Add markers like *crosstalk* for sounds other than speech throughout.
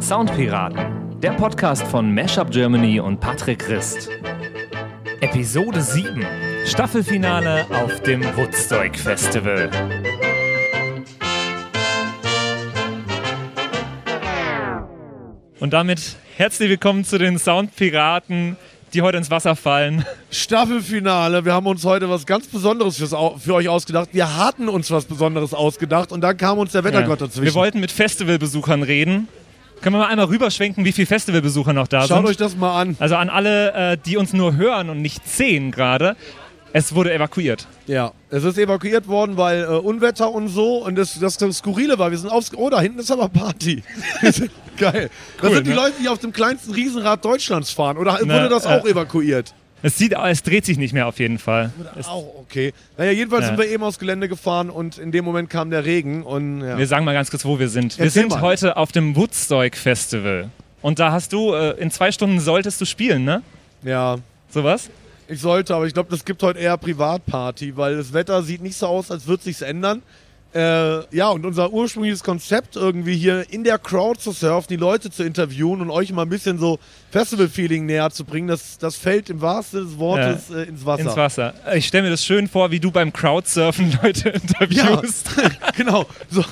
Soundpiraten, der Podcast von Mashup Germany und Patrick Christ. Episode 7, Staffelfinale auf dem Woodstock Festival. Und damit herzlich willkommen zu den Soundpiraten, die heute ins Wasser fallen. Staffelfinale. Wir haben uns heute was ganz Besonderes fürs, für euch ausgedacht. Wir hatten uns was Besonderes ausgedacht und dann kam uns der Wettergott dazwischen. Wir wollten mit Festivalbesuchern reden. Können wir mal einmal rüberschwenken, wie viele Festivalbesucher noch da Schaut sind? euch das mal an. Also an alle, äh, die uns nur hören und nicht sehen gerade. Es wurde evakuiert. Ja, es ist evakuiert worden, weil äh, Unwetter und so. Und das, das, das Skurrile war, wir sind aufs. Oh, da hinten ist aber Party. *laughs* Geil. das Cool, sind die ne? Leute, die auf dem kleinsten Riesenrad Deutschlands fahren. Oder Na, wurde das äh, auch evakuiert? Es sieht, es dreht sich nicht mehr auf jeden Fall. Es, Auch okay. Naja, jedenfalls Ja. sind wir eben aufs Gelände gefahren und in dem Moment kam der Regen. Und ja. wir sagen mal ganz kurz, wo wir sind. Wir Erzähl sind mal. heute auf dem Woodstock Festival. Und da hast du, äh, in zwei Stunden solltest du spielen, ne? ja. Sowas? Ich sollte, aber ich glaube, das gibt heute eher Privatparty, weil das Wetter sieht nicht so aus, als würde sich's ändern. Äh, ja, und unser ursprüngliches Konzept irgendwie hier in der Crowd zu surfen, die Leute zu interviewen und euch mal ein bisschen so Festival-Feeling näher zu bringen, das, das fällt im wahrsten des Wortes äh, ins Wasser. Ins Wasser. Ich stelle mir das schön vor, wie du beim Crowdsurfen *laughs* Leute Ja, interviewst. *laughs* genau. So,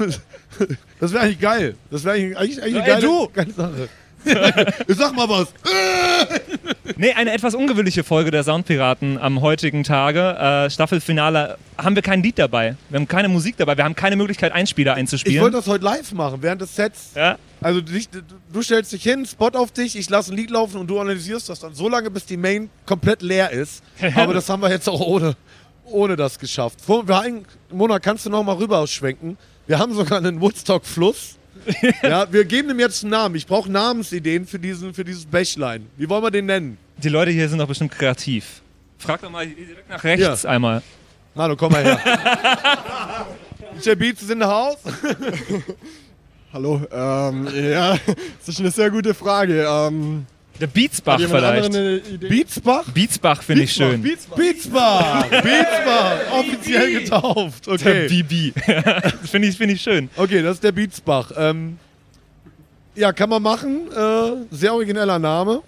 *laughs* das wäre eigentlich geil. Das wäre eigentlich, eigentlich, eigentlich eine Ey, geile, du! geile Sache. Sag mal was. Nee, eine etwas ungewöhnliche Folge der Soundpiraten am heutigen Tage. Äh, Staffelfinale haben wir kein Lied dabei. Wir haben keine Musik dabei. Wir haben keine Möglichkeit, Einspieler Ich einzuspielen. wollte das heute live machen, während des Sets. ja? Also dich, du stellst dich hin, Spot auf dich, ich lasse ein Lied laufen und du analysierst das dann so lange, bis die Main komplett leer ist. *laughs* Aber das haben wir jetzt auch ohne, ohne das geschafft. Vor, wir Mona, kannst du noch mal rüber ausschwenken? Wir haben sogar einen Woodstock-Fluss. *laughs* ja, wir geben ihm jetzt einen Namen. Ich brauche Namensideen für, diesen, für dieses Bächlein. Wie wollen wir den nennen? Die Leute hier sind doch bestimmt kreativ. Frag doch mal direkt nach rechts einmal. Manu, komm mal her. *laughs* Ist der Beats in the house? Hallo, ähm, ja, das ist eine sehr gute Frage. Ähm, Der Beatsbach vielleicht. Beatsbach? Beatsbach finde ich schön. Beatsbach. Beatsbach! Beatsbach! *laughs* Offiziell getauft. Der Okay. Bibi. *laughs* finde ich, find ich schön. Okay, das ist der Beatsbach. Ähm, ja, kann man machen. Äh, sehr origineller Name.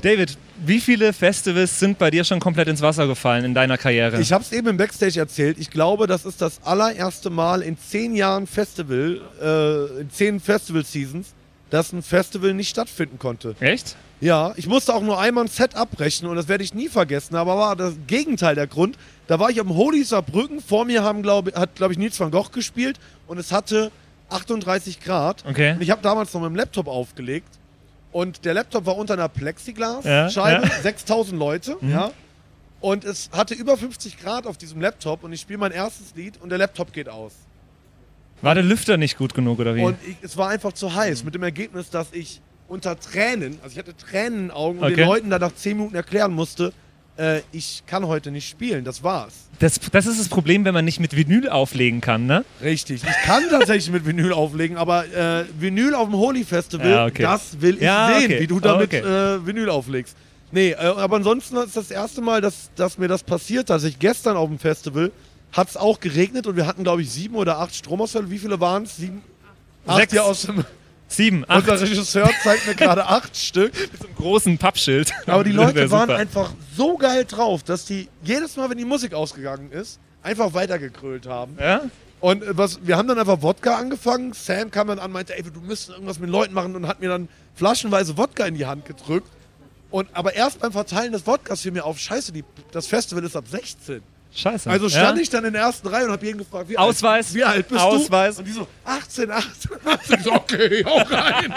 David, wie viele Festivals sind bei dir schon komplett ins Wasser gefallen in deiner Karriere? Ich habe es eben im Backstage erzählt. Ich glaube, das ist das allererste Mal in zehn Jahren Festival, äh, in zehn Festival-Seasons, dass ein Festival nicht stattfinden konnte. Echt? Ja, ich musste auch nur einmal ein Set abbrechen und das werde ich nie vergessen, aber war das Gegenteil der Grund. Da war ich am Holy Saarbrücken, vor mir haben, glaub, hat, glaube ich, Nils van Gogh gespielt und es hatte 38 Grad. Okay. Und ich habe damals noch mit dem Laptop aufgelegt und der Laptop war unter einer Plexiglas-Scheibe, ja. 6000 Leute, ja. Und es hatte über 50 Grad auf diesem Laptop und ich spiele mein erstes Lied und der Laptop geht aus. War der Lüfter nicht gut genug oder wie? Und ich, es war einfach zu heiß. Mit dem Ergebnis, dass ich unter Tränen, also ich hatte Tränen in den Augen und Okay. den Leuten da nach 10 Minuten erklären musste, äh, ich kann heute nicht spielen. Das war's. das, das ist das Problem, wenn man nicht mit Vinyl auflegen kann, ne? Richtig. Ich kann tatsächlich mit Vinyl auflegen, aber äh, Vinyl auf dem Holy Festival, Ja, okay. das will ich Ja, sehen, okay. wie du damit Okay. äh, Vinyl auflegst. Nee, äh, aber ansonsten ist das erste Mal, dass, dass mir das passiert. Also ich gestern auf dem Festival hat es auch geregnet und wir hatten, glaube ich, sieben oder acht Stromausfälle. Wie viele waren es? Sieben? Acht Sechs. ja aus dem. Sieben, acht, Unser Regisseur zeigt mir gerade *laughs* acht Stück. mit so einem großen Pappschild. Aber die Leute *laughs* waren super. einfach so geil drauf, dass die jedes Mal, wenn die Musik ausgegangen ist, einfach weitergekrölt haben. Ja? Und äh, was, wir haben dann einfach Wodka angefangen. Sam kam dann an, meinte, ey, du müsstest irgendwas mit den Leuten machen und hat mir dann flaschenweise Wodka in die Hand gedrückt. Und, aber erst beim Verteilen des Wodkas fiel mir auf, scheiße, die, das Festival ist ab 16. Scheiße. Also stand ja? ich dann in der ersten Reihe und habe jeden gefragt, wie Ausweis, alt, wie alt bist Ausweis. du? Und die so, 18, 18, 18. Ich so, okay, auch rein.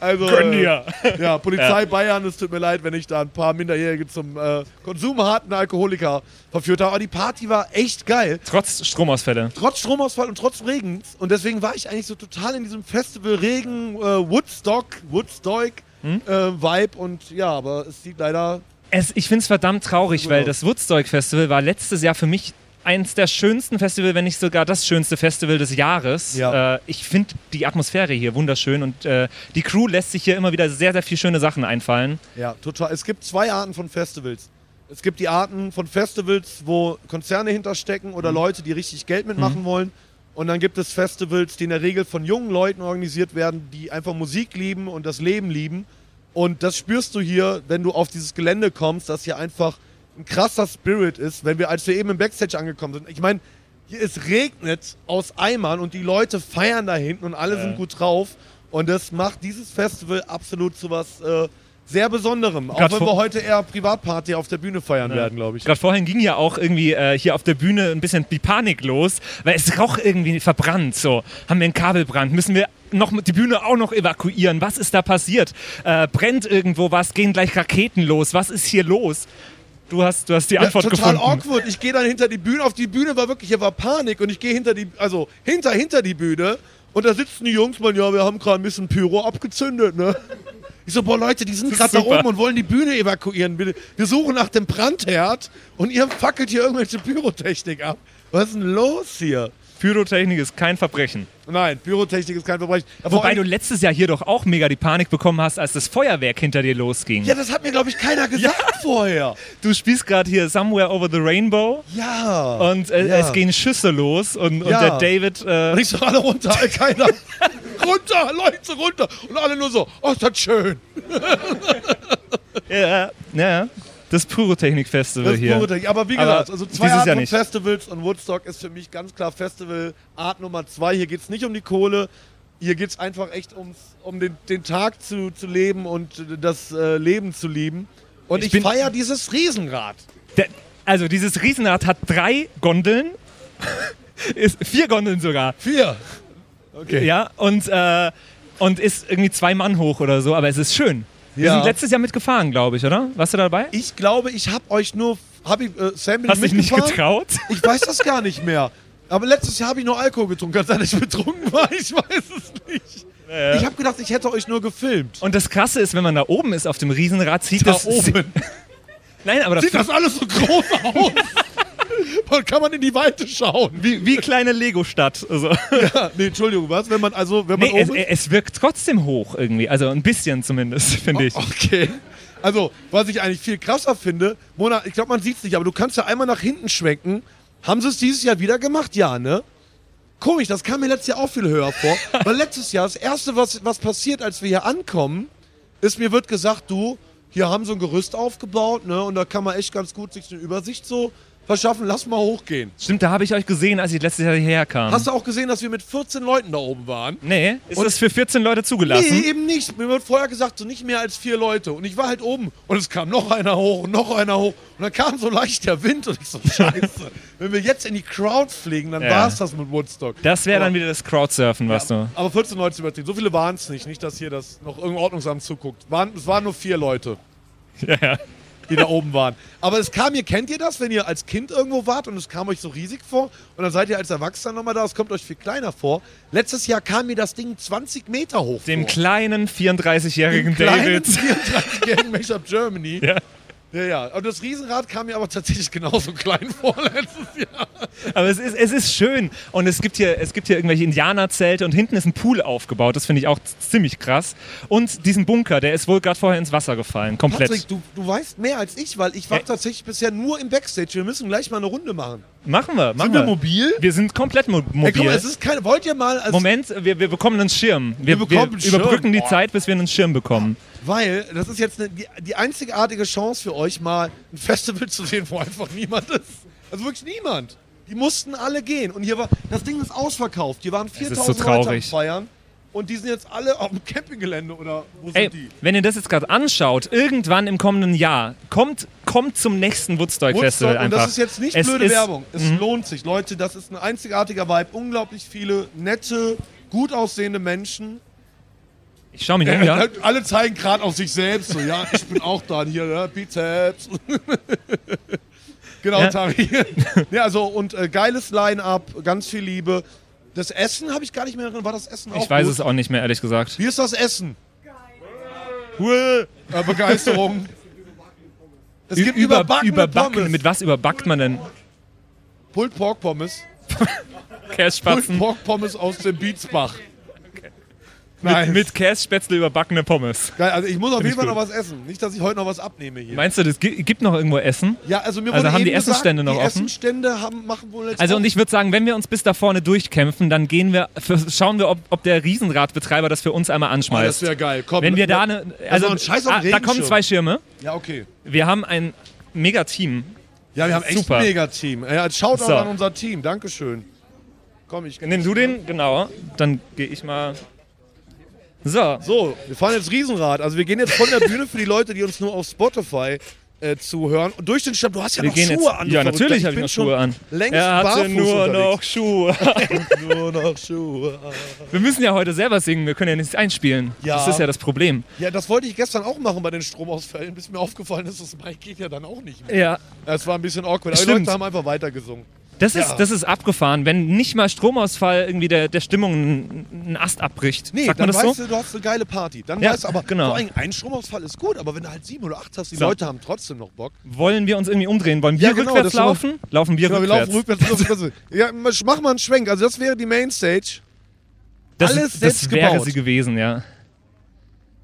Also, Gönn äh, dir. ja, Polizei Bayern, es tut mir leid, wenn ich da ein paar Minderjährige zum äh, konsumharten Alkoholiker verführt habe. Aber die Party war echt geil. Trotz Stromausfälle. Trotz Stromausfall und trotz Regens. Und deswegen war ich eigentlich so total in diesem Festival Regen, äh, Woodstock, Woodstock Hm? äh, Vibe. Und ja, aber es sieht leider. Es, ich finde es verdammt traurig, weil das Woodstock Festival war letztes Jahr für mich eins der schönsten Festivals, wenn nicht sogar das schönste Festival des Jahres. Ja. Äh, ich finde die Atmosphäre hier wunderschön und äh, die Crew lässt sich hier immer wieder sehr, sehr viel schöne Sachen einfallen. Ja, total. Es gibt zwei Arten von Festivals. Es gibt die Arten von Festivals, wo Konzerne hinterstecken oder Leute, die richtig Geld mitmachen wollen. Und dann gibt es Festivals, die in der Regel von jungen Leuten organisiert werden, die einfach Musik lieben und das Leben lieben. Und das spürst du hier, wenn du auf dieses Gelände kommst, dass hier einfach ein krasser Spirit ist, wenn wir, als wir eben im Backstage angekommen sind. Ich meine, hier es regnet aus Eimern und die Leute feiern da hinten und alle sind gut drauf. Und das macht dieses Festival absolut zu was äh, sehr Besonderem. Auch Grad wenn vor- wir heute eher Privatparty auf der Bühne feiern werden, glaube ich. Gerade vorhin ging ja auch irgendwie äh, hier auf der Bühne ein bisschen die Panik los, weil es roch irgendwie verbrannt. So, haben wir einen Kabelbrand? Müssen wir noch die Bühne auch noch evakuieren? Was ist da passiert? Äh, brennt irgendwo was? Gehen gleich Raketen los? Was ist hier los? Du hast, du hast die Ja, Antwort total gefunden. awkward. Ich gehe dann hinter die Bühne. Auf die Bühne war wirklich, hier war Panik und ich gehe hinter die, also hinter, hinter die Bühne und da sitzen die Jungs, man, ja, wir haben gerade ein bisschen Pyro abgezündet, ne? Ich so, boah Leute, die sind gerade da oben und wollen die Bühne evakuieren. Wir, wir suchen nach dem Brandherd und ihr fackelt hier irgendwelche Pyrotechnik ab. Was ist denn los hier? Pyrotechnik ist kein Verbrechen. Nein, Pyrotechnik ist kein Verbrechen. Vor Wobei du letztes Jahr hier doch auch mega die Panik bekommen hast, als das Feuerwerk hinter dir losging. ja, das hat mir, glaube ich, keiner gesagt vorher. Du spielst gerade hier Somewhere Over the Rainbow Ja. und äh, Ja. es gehen Schüsse los und, und Ja. der David. Äh, ich so, alle runter, *laughs* keiner. runter, Leute, runter. Und alle nur so, oh, ist das schön. ja, ja, das Pyrotechnik-Festival Das hier. Pyrotechnik. Aber wie Aber gesagt, also zwei Arten Jahr von. Festivals und Woodstock ist für mich ganz klar Festival Art Nummer zwei. Hier geht es nicht um die Kohle. Hier geht es einfach echt ums, um den, den Tag zu, zu leben und das äh, Leben zu lieben. Und Ich ich, feiere dieses Riesenrad. Der, also dieses Riesenrad hat drei Gondeln. *laughs* ist vier Gondeln sogar. Vier. Okay. Ja, und, äh, und ist irgendwie zwei Mann hoch oder so, aber es ist schön. Wir Ja. sind letztes Jahr mitgefahren, glaube ich, oder? Warst du dabei? Ich glaube, ich habe euch nur. Hab ich, äh, Sam, bin Hast ich dich nicht getraut? Ich weiß das gar nicht mehr. Aber letztes Jahr habe ich nur Alkohol getrunken. Kann sein, dass ich betrunken war? Ich weiß es nicht. Ich habe gedacht, ich hätte euch nur gefilmt. Und das Krasse ist, wenn man da oben ist auf dem Riesenrad, sieht Da das. oben. *laughs* Nein, aber das Sieht das alles so groß aus? *laughs* *laughs* Man kann man in die Weite schauen. wie, wie kleine Lego-Stadt. Also. *laughs* Ja, nee, Entschuldigung, was? Wenn man also, wenn man Nee, es, es wirkt trotzdem hoch irgendwie. Also ein bisschen zumindest, *laughs* finde ich. Okay. Also, was ich eigentlich viel krasser finde, Mona, ich glaube, man sieht es nicht, aber du kannst ja einmal nach hinten schwenken. Haben sie es dieses Jahr wieder gemacht? Ja, ne? Komisch, das kam mir letztes Jahr auch viel höher vor. Weil letztes Jahr, das Erste, was, was passiert, als wir hier ankommen, ist, mir wird gesagt, du, hier haben so ein Gerüst aufgebaut, ne? Und da kann man echt ganz gut sich eine Übersicht so verschaffen. Lass mal hochgehen. Stimmt, da habe ich euch gesehen, als ich letztes Jahr hierher kam. Hast du auch gesehen, dass wir mit 14 Leuten da oben waren? nee, ist Und- das für 14 Leute zugelassen? Nee, eben nicht. Mir wird vorher gesagt, so nicht mehr als vier Leute. Und ich war halt oben. Und es kam noch einer hoch und noch einer hoch. Und dann kam so leicht der Wind und ich so, *laughs* scheiße. Wenn wir jetzt in die Crowd fliegen, dann Ja. war's das mit Woodstock. Das wäre dann wieder das Crowdsurfen, was du. Aber 14 Leute sind übertrieben. So viele waren es nicht. Nicht, dass hier das noch irgendein Ordnungsamt zuguckt. Waren, es waren nur vier Leute, *laughs* Ja, ja. Die da oben waren. Aber es kam, ihr kennt ihr das, wenn ihr als Kind irgendwo wart und es kam euch so riesig vor und dann seid ihr als Erwachsener nochmal da, es kommt euch viel kleiner vor. Letztes Jahr kam mir das Ding 20 Meter hoch Dem vor. kleinen 34-jährigen kleinen David. 34-jährigen Mashup Germany. Ja. Ja, ja. Und das Riesenrad kam mir aber tatsächlich genauso klein vor *laughs* letztes Jahr. Aber es ist, es ist schön. Und es gibt, hier, es gibt hier irgendwelche Indianerzelte und hinten ist ein Pool aufgebaut. Das finde ich auch ziemlich krass. Und diesen Bunker, der ist wohl gerade vorher ins Wasser gefallen. Komplett. Patrick, du, du weißt mehr als ich, weil ich war Ja. tatsächlich bisher nur im Backstage. Wir müssen gleich mal eine Runde machen. Machen wir, machen Sind wir mobil? Wir sind komplett mo mobil. guck mal, es ist keine. Wollt ihr mal. Moment, wir, wir bekommen einen Schirm. Wir, Wir bekommen einen Schirm. überbrücken die. Zeit, bis wir einen Schirm bekommen. Weil das ist jetzt eine, die, die einzigartige Chance für euch, mal ein Festival zu sehen, wo einfach niemand ist. Also wirklich niemand. Die mussten alle gehen. Und hier war. Das Ding ist ausverkauft. Hier waren ist 4000 so Leute am. Feiern. Und die sind jetzt alle auf dem Campinggelände oder wo Ey, sind die? wenn ihr das jetzt gerade anschaut, irgendwann im kommenden Jahr, kommt, kommt zum nächsten Woodstock-Festival Woodstock, und einfach. das ist jetzt nicht Es blöde Mhm. Werbung. Es lohnt sich. Leute, das ist ein einzigartiger Vibe. Unglaublich viele nette, gut aussehende Menschen. Ich schau mich um, ja. Alle zeigen gerade auf sich selbst. So, ja, ich bin auch da. Hier, ne? Bizeps. genau, Ja. Tari. ja, also, und äh, geiles Line-Up, ganz viel Liebe. Das Essen habe ich gar nicht mehr drin. War das Essen auch Ich weiß gut? es auch nicht mehr, ehrlich gesagt. Wie ist das Essen? Geil. Äh, Begeisterung. Es gibt Über- überbackene überbacken. Pommes. Mit was überbackt man denn? Pulled Pork Pommes. *laughs* Pulled Kässpatzen. Pork Pommes aus dem Beatsbach. Nice. Mit, mit Kässpätzle überbackene Pommes. Geil, also ich muss auf Find jeden Fall gut. noch was essen. Nicht, dass ich heute noch was abnehme hier. Meinst du, das gi- gibt noch irgendwo Essen? ja, also mir Also wurde haben eben die Essensstände gesagt, noch die offen? Essensstände haben, machen wohl jetzt Also und ich würde sagen, wenn wir uns bis da vorne durchkämpfen, dann gehen wir, f- schauen wir, ob, ob der Riesenradbetreiber das für uns einmal Oh, das anschmeißt. wäre geil. Komm, wenn wir da ne, eine, also noch ein Scheiß auf ah, da kommen Regenschirm. zwei Schirme. Ja, okay. Wir haben ein Mega-Team. Ja, wir haben echt Super. ein Mega-Team. Ja, Shoutout So. an unser Team. Dankeschön. Komm, ich Nimm du den, genau. Dann gehe ich mal. So, So, wir fahren jetzt Riesenrad. Also wir gehen jetzt von der Bühne für die Leute, die uns nur auf Spotify äh, zuhören. Und durch den Stamm, du hast ja wir noch Schuhe jetzt. an. ja, natürlich habe ich noch Schuhe an. Längst er hatte nur noch unterwegs. Schuhe. *laughs* nur noch Schuhe. Wir müssen ja heute selber singen, wir können ja nichts einspielen. Ja. Das ist ja das Problem. Ja, das wollte ich gestern auch machen bei den Stromausfällen, bis mir aufgefallen ist, das Mic geht ja dann auch nicht mehr. Ja, Es war ein bisschen awkward, aber die Stimmt. Leute haben einfach weitergesungen. Das ist, Ja. das ist abgefahren, wenn nicht mal Stromausfall irgendwie der, der Stimmung einen Ast abbricht. Nee, Sagt man dann das weißt so? du, du hast eine geile Party. Dann Ja, weißt du aber, genau. vor allem ein Stromausfall ist gut, aber wenn du halt sieben oder acht hast, die So. Leute haben trotzdem noch Bock. Wollen wir uns irgendwie umdrehen? Wollen wir Ja, genau, rückwärts das war- laufen? Laufen wir Genau, wir rückwärts? laufen rückwärts. rückwärts. *laughs* ja, mach mal einen Schwenk. Also das wäre die Mainstage. Das, Alles das selbst wäre gebaut. sie gewesen, ja.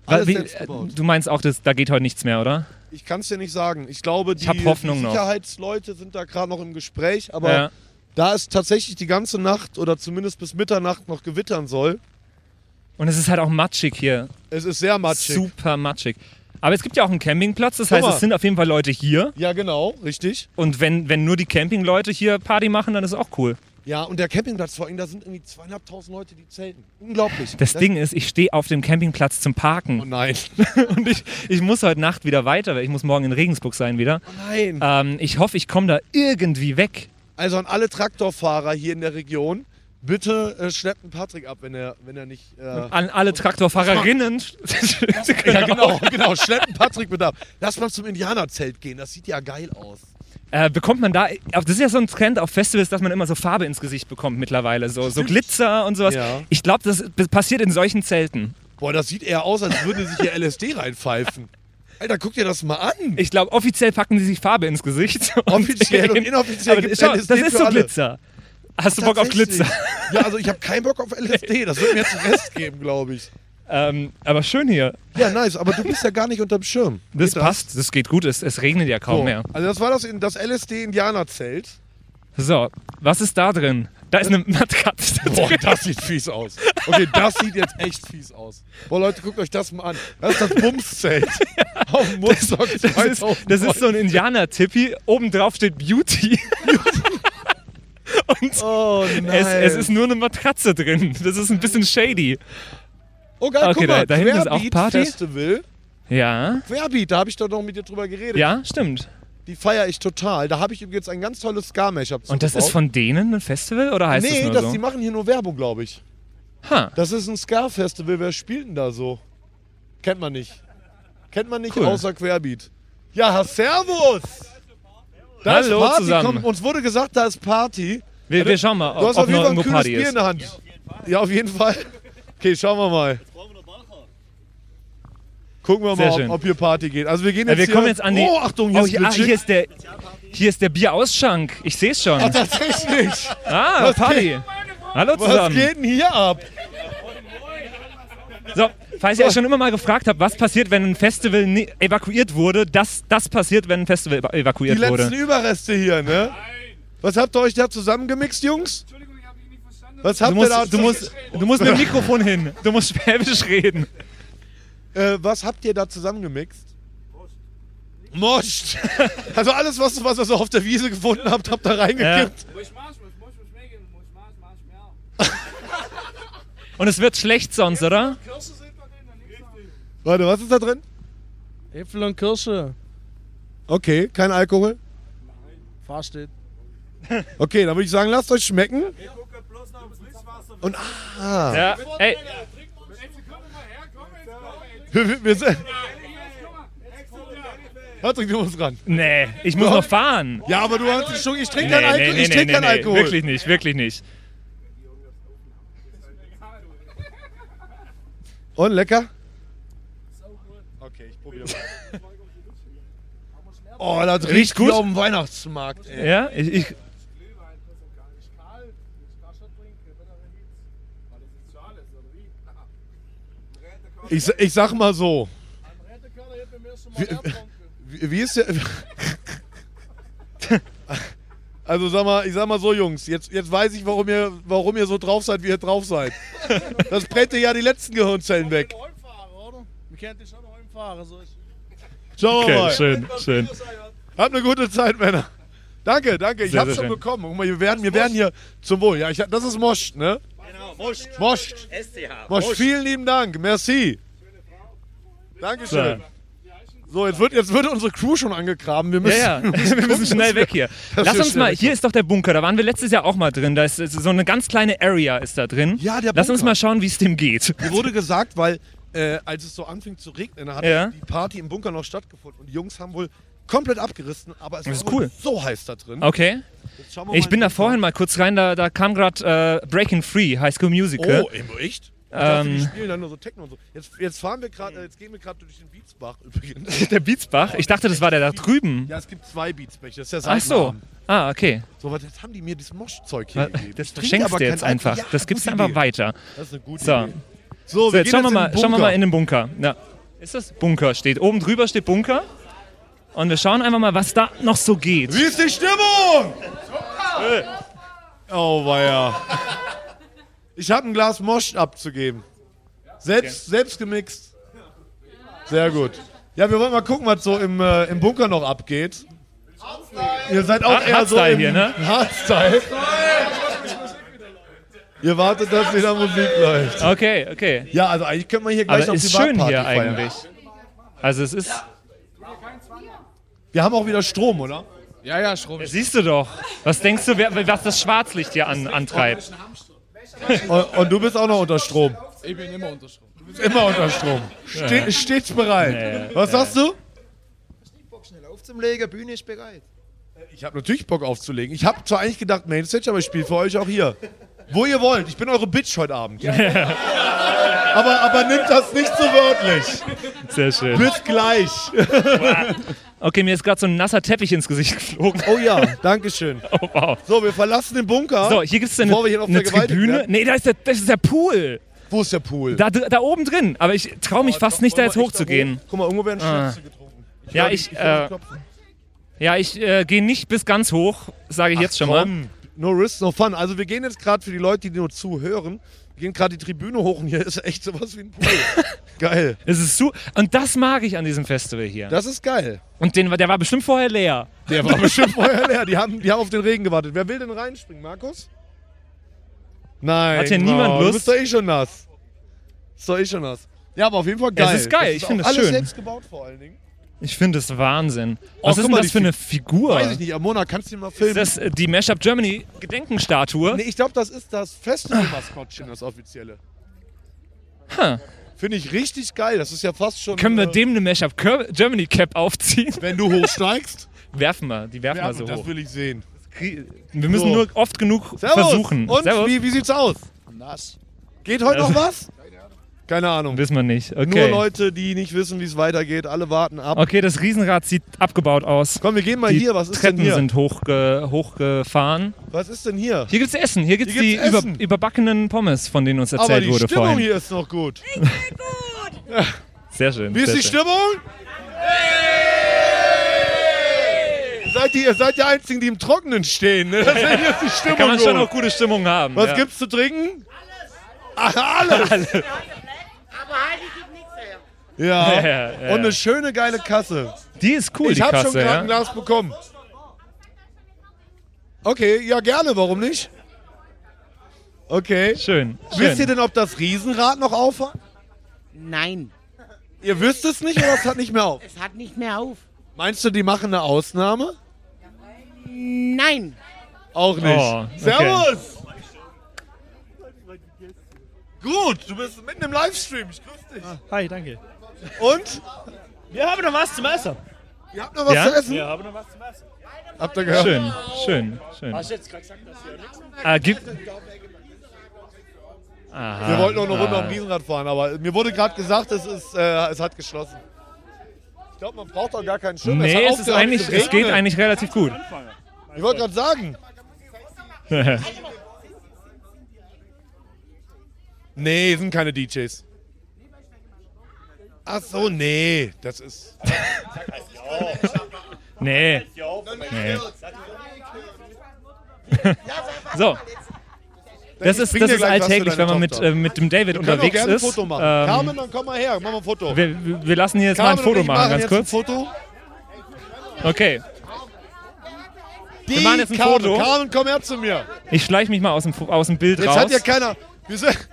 Alles Wie- selbst gebaut. du meinst auch, das, da geht heute nichts mehr, oder? Ich kann es dir nicht sagen. Ich glaube, die, Hoffnung die noch. Sicherheitsleute sind da gerade noch im Gespräch, aber ja. da es tatsächlich die ganze Nacht oder zumindest bis Mitternacht noch gewittern soll, Und es ist halt auch matschig hier. es ist sehr matschig. Super matschig. Aber es gibt ja auch einen Campingplatz, das heißt, es sind auf jeden Fall Leute hier. Ja, genau, richtig. Und wenn, wenn nur die Campingleute hier Party machen, dann ist es auch cool. Ja, und der Campingplatz vor allem, da sind irgendwie zweieinhalbtausend Leute, die zelten. Unglaublich. Das Ding ist, ich stehe auf dem Campingplatz zum Oh Parken. nein. *laughs* Und ich, ich muss heute Nacht wieder weiter, weil ich muss morgen in Regensburg sein wieder. Oh nein. Ähm, ich hoffe, ich komme da irgendwie weg. Also an alle Traktorfahrer hier in der Region, bitte äh, schleppt einen Patrick ab, wenn er, wenn er nicht. Äh, An alle Traktorfahrerinnen. *laughs* ja, *laughs* genau, genau. Schleppt einen Patrick bitte ab. Lass mal zum Indianerzelt gehen, das sieht ja geil aus. Äh, bekommt man da, das ist ja so ein Trend auf Festivals, dass man immer so Farbe ins Gesicht bekommt mittlerweile, so, so Glitzer und sowas. Ja. Ich glaube, das, passiert in solchen Zelten. Boah, das sieht eher aus, als würde sich hier LSD reinpfeifen. Alter, guck dir das mal an. Ich glaube, offiziell packen die sich Farbe ins Gesicht. *laughs* Offiziell und *laughs* inoffiziell Aber gibt's schau, LSD das ist so alle. Glitzer. Hast du Bock auf. Glitzer? Ja, also ich habe keinen Bock auf LSD. Das wird mir jetzt einen Rest geben, glaube ich. Ähm, aber schön hier. Ja, nice. Aber du bist ja gar nicht unterm Schirm. Das Geht passt, das geht gut. Es, es regnet ja kaum So. mehr. Also das war das, das LSD-Indianerzelt. So, was ist da drin? Da ist eine Matratze. Boah, drin. das sieht fies aus. Okay, das sieht jetzt echt fies aus. Boah, Leute, guckt euch das mal an. Das ist das Bumszelt. *laughs* Auf dem Woodstock Das ist, 2009. das ist so ein Indianer-Tippi. Oben drauf steht Beauty. *laughs* Und Oh es, es ist nur eine Matratze drin. Das ist ein bisschen shady. Oh geil, Okay, guck da- mal, da hinten ist auch Party. Festival. Ja, Querbeat, da habe ich doch noch mit dir drüber geredet. ja, stimmt. Die feiere ich total. Da habe ich übrigens ein ganz tolles Ska-Mashup Und das ist von denen ein Festival oder heißt Nee, das nur das, so? die machen hier nur Werbung, glaube ich. Ha. Das ist ein Ska-Festival. Wer spielt denn da so? Kennt man nicht. Kennt man nicht Cool. außer Querbeat. Ja, servus! Da Hallo ist Party. zusammen. Komm, uns wurde gesagt, da ist Party. Wir, wir schauen mal, Du hast ob, auf ob jeden Fall ein kühles Party Bier in ist. der Hand. Ja, auf jeden Fall. Okay, schauen wir mal. Gucken wir Sehr mal, ob, schön. ob hier Party geht. Also wir gehen Ja, jetzt wir hier. kommen jetzt an die. Oh, Achtung, hier oh, ist hier, ah, Glitschig. hier ist der. Hier ist der Bierausschank. Ich sehe es schon. *laughs* Ah, tatsächlich. Ah, was Party. Hallo Was zusammen. geht denn hier ab? So, falls ihr euch schon immer mal gefragt habt, was passiert, wenn ein Festival ni- evakuiert wurde, das, das passiert, wenn ein Festival eva- Die evakuiert letzten wurde. Überreste hier, ne? Was habt ihr euch da zusammengemixt, Jungs? Was habt Du ihr da musst, du, musst, du musst mit dem Mikrofon hin. Du musst schwäbisch reden. Äh, was habt ihr da zusammengemixt? Moscht. *laughs* Also alles, was, was ihr so auf der Wiese gefunden habt, habt ihr reingekippt. Und es wird schlecht sonst, oder? Warte, was ist da drin? Äpfel und Kirsche. Okay, kein Alkohol. Fahr steht. Okay, dann würde ich sagen, lasst euch schmecken. Und ah, Ja. Ey, wir, sind. Patrick, du musst ran. nee, ich muss noch fahren. Ja, aber du hast schon, ich trinke Nee, keinen Alkohol. nee, ich trinke keinen Alkohol. Wirklich nicht, wirklich nicht. Und lecker? Okay, ich probiere mal. Oh, das riecht Riecht gut? auf dem Weihnachtsmarkt, ey. Ja, ich, ich, Ich, ich sag mal so. Wie, wie, wie ist der. *laughs* Also sag mal, ich sag mal so, Jungs, jetzt, jetzt weiß ich, warum ihr, warum ihr so drauf seid, wie ihr drauf seid. Das brennt dir ja die letzten Gehirnzellen weg. Schauen wir Okay, mal. schön, schön. Habt eine gute Zeit, Männer. Danke, danke. Ich Sehr, hab's sehr schon schön. bekommen. Guck mal, wir werden, wir werden hier zum Wohl. Ja, ich, das ist Mosch, ne? Genau, Most. Mosch. SCH. Mosch, vielen lieben Dank. Merci. Dankeschön. So, jetzt wird, jetzt wird unsere Crew schon angegraben. Wir müssen, Ja, ja, *laughs* wir müssen schnell weg hier. Lass uns mal, hier ist doch der Bunker, da waren wir letztes Jahr auch mal drin. Da ist so eine ganz kleine Area ist da drin. Ja, der Lass uns Bunker. mal schauen, wie es dem geht. Mir wurde gesagt, weil äh, als es so anfing zu regnen, hat Ja. die Party im Bunker noch stattgefunden und die Jungs haben wohl komplett abgerissen, aber es Das ist cool. so heiß da drin. Okay. Ich bin in da vorhin mal kurz rein, da, da kam gerade äh, Breaking Free, High School Musical. Oh, eben, echt? Dachte, die Ähm. spielen dann nur so Techno und so. Jetzt, jetzt fahren wir gerade, äh, jetzt gehen wir gerade durch den Beatsbach übrigens. *laughs* Der Beatsbach. Ich dachte, das war der da drüben. Ja, es gibt zwei Beatsbach, das ist der Ach so. Ah, okay. So, was jetzt haben die mir dieses Moschzeug hier gegeben. Das verschenkst aber du jetzt einfach. Ja, Das gibst du einfach weiter. Das ist eine gute So. Idee. So, So, jetzt gehen schauen wir, mal, schauen wir mal in den Bunker. Ja. Ist das Bunker? Steht oben drüber steht Bunker. Und wir schauen einfach mal, was da noch so geht. Wie ist die Stimmung? Oh, weia. Ich habe ein Glas Mosch abzugeben. Selbst, selbst gemixt. Sehr gut. Ja, wir wollen mal gucken, was so im, äh, im Bunker noch abgeht. Ihr seid auch Hard- eher so Hardstyle im hier, ne? Hardstyle. Ihr wartet, dass wieder Musik läuft. Okay, okay. Ja, also eigentlich können wir hier gleich Aber noch ist schön Privatparty hier feiern. eigentlich. Also es ist, Wir haben auch wieder Strom, oder? Ja, ja, Strom. siehst du doch. Was denkst du, wer, was das Schwarzlicht hier an, antreibt? Und, und du bist auch noch unter Strom. Ich bin immer unter Strom. Immer unter Strom. Ste Stets bereit. Was sagst du? Schnell aufzulegen, Bühne ist bereit. Ich habe natürlich Bock aufzulegen. Ich habe zwar eigentlich gedacht Mainstage, aber ich spiele für euch auch hier. Wo ihr wollt. Ich bin eure Bitch heute Abend. *laughs* aber, aber nimmt das nicht so wörtlich. Sehr schön. Bis gleich. Okay, mir ist gerade so ein nasser Teppich ins Gesicht geflogen. Oh ja, *laughs* Dankeschön. Oh, wow. So, wir verlassen den Bunker. So, hier gibt es eine, eine Tribüne. werden. Nee, da ist der, das ist der Pool. Wo ist der Pool? Da, da oben drin. Aber ich traue mich fast nicht, da jetzt hochzugehen. Guck mal, irgendwo werden Ah. Schnäpse getrunken. Ja, höre die- ich, die äh. Ja, ich äh, gehe nicht bis ganz hoch, sage ich jetzt schon mal. Komm, no risk, no fun. Also wir gehen jetzt gerade für die Leute, die nur zuhören, gehen gerade die Tribüne hoch und hier ist echt sowas wie ein Pool. *laughs* geil. Es ist so, und das mag ich an diesem Festival hier. Das ist geil. Und den, der war bestimmt vorher leer. Der war *laughs* bestimmt vorher leer. Die haben, die haben auf den Regen gewartet. Wer will denn reinspringen, Markus? Nein. Hat hier niemand Du Lust? bist doch eh schon nass. Ist doch eh schon nass. Ja, aber auf jeden Fall geil. Es ist geil, Das ich finde es alles schön. selbst gebaut vor allen Dingen. Ich finde es Wahnsinn. Oh, Was guck ist denn mal, das die für eine Figur? Weiß ich nicht. Amona, kannst du den mal filmen? Ist das die Mashup Germany Gedenkenstatue? nee, ich glaube, das ist das Festival-Maskottchen, das offizielle. Ha. Finde ich richtig geil. Das ist ja fast schon. Können wir äh, dem eine Mashup Germany Cap aufziehen? Wenn du hochsteigst, *laughs* Werfen wir, die werfen wir so das hoch. will ich sehen. Wir müssen So. nur oft genug Servus. versuchen. Und Servus. Wie, wie sieht's aus? Nass. Geht heute noch was? *laughs* Keine Ahnung. Wissen wir nicht. Nur Okay. Leute, die nicht wissen, wie es weitergeht. Alle warten ab. Okay, das Riesenrad sieht abgebaut aus. Komm, wir gehen mal Die hier. Was ist Treppen denn hier? sind hochge hochgefahren. Was ist denn hier? Hier gibt's Essen. Hier gibt's Hier die über, überbackenen Pommes, von denen uns Aber erzählt die wurde Stimmung vorhin. hier ist noch gut. *laughs* Sehr schön. Wie ist die schön. Stimmung? Seid ihr, ihr seid die Einzigen, die im Trockenen stehen. Ne? Das ist jetzt die Stimmung. Kann man schon gut. auch gute Stimmung haben. Was ja. gibt's zu trinken? Alles. Aber gibt nichts her. Ja. Ja, ja, ja. Und eine schöne geile Kasse. Die ist cool, ich die habe schon Kasse. gerade Ja? ein Glas bekommen. Okay, ja gerne, warum nicht? Okay. Schön. Wisst ihr schön. denn, ob das Riesenrad noch auf hat? Nein, Ihr wisst es nicht oder es hat nicht mehr auf? es hat nicht mehr auf. Meinst du, die machen eine Ausnahme? Nein. Auch nicht. Oh, okay. Servus! Gut, du bist mitten im Livestream. Ich grüße dich. Hi, danke. Und? Wir haben noch was zum Essen. Ihr habt noch was Ja? zu essen? Wir haben noch was zum Essen. Habt ihr gehört? Schön, schön, schön. Hast du jetzt gerade gesagt, dass hier nichts Äh, gibt, Wir wollten noch eine Runde am Riesenrad fahren, aber mir wurde gerade gesagt, es, ist, äh, es hat geschlossen. Ich glaube, man braucht doch gar keinen Schirm. nee, hat es, ist eigentlich, es geht eigentlich relativ gut. Ich wollte gerade sagen. *laughs* Nee, sind keine DJs. Ach so, nee. Das ist. *laughs* Nee. nee. *laughs* so. Das ist, das ist alltäglich, wenn man mit, äh, mit dem David Wir unterwegs gerne ein ist. Foto machen. Ähm, Carmen, dann komm mal her, mach mal ein Foto. wir, wir lassen hier jetzt mal ein Carmen Foto machen, ganz jetzt kurz. Ein Foto. Okay. Die machen jetzt ein Carmen. Foto. Carmen, komm her zu mir. Ich schleiche mich mal aus dem, aus dem Bild Jetzt raus. hat hier keiner. Wir sind,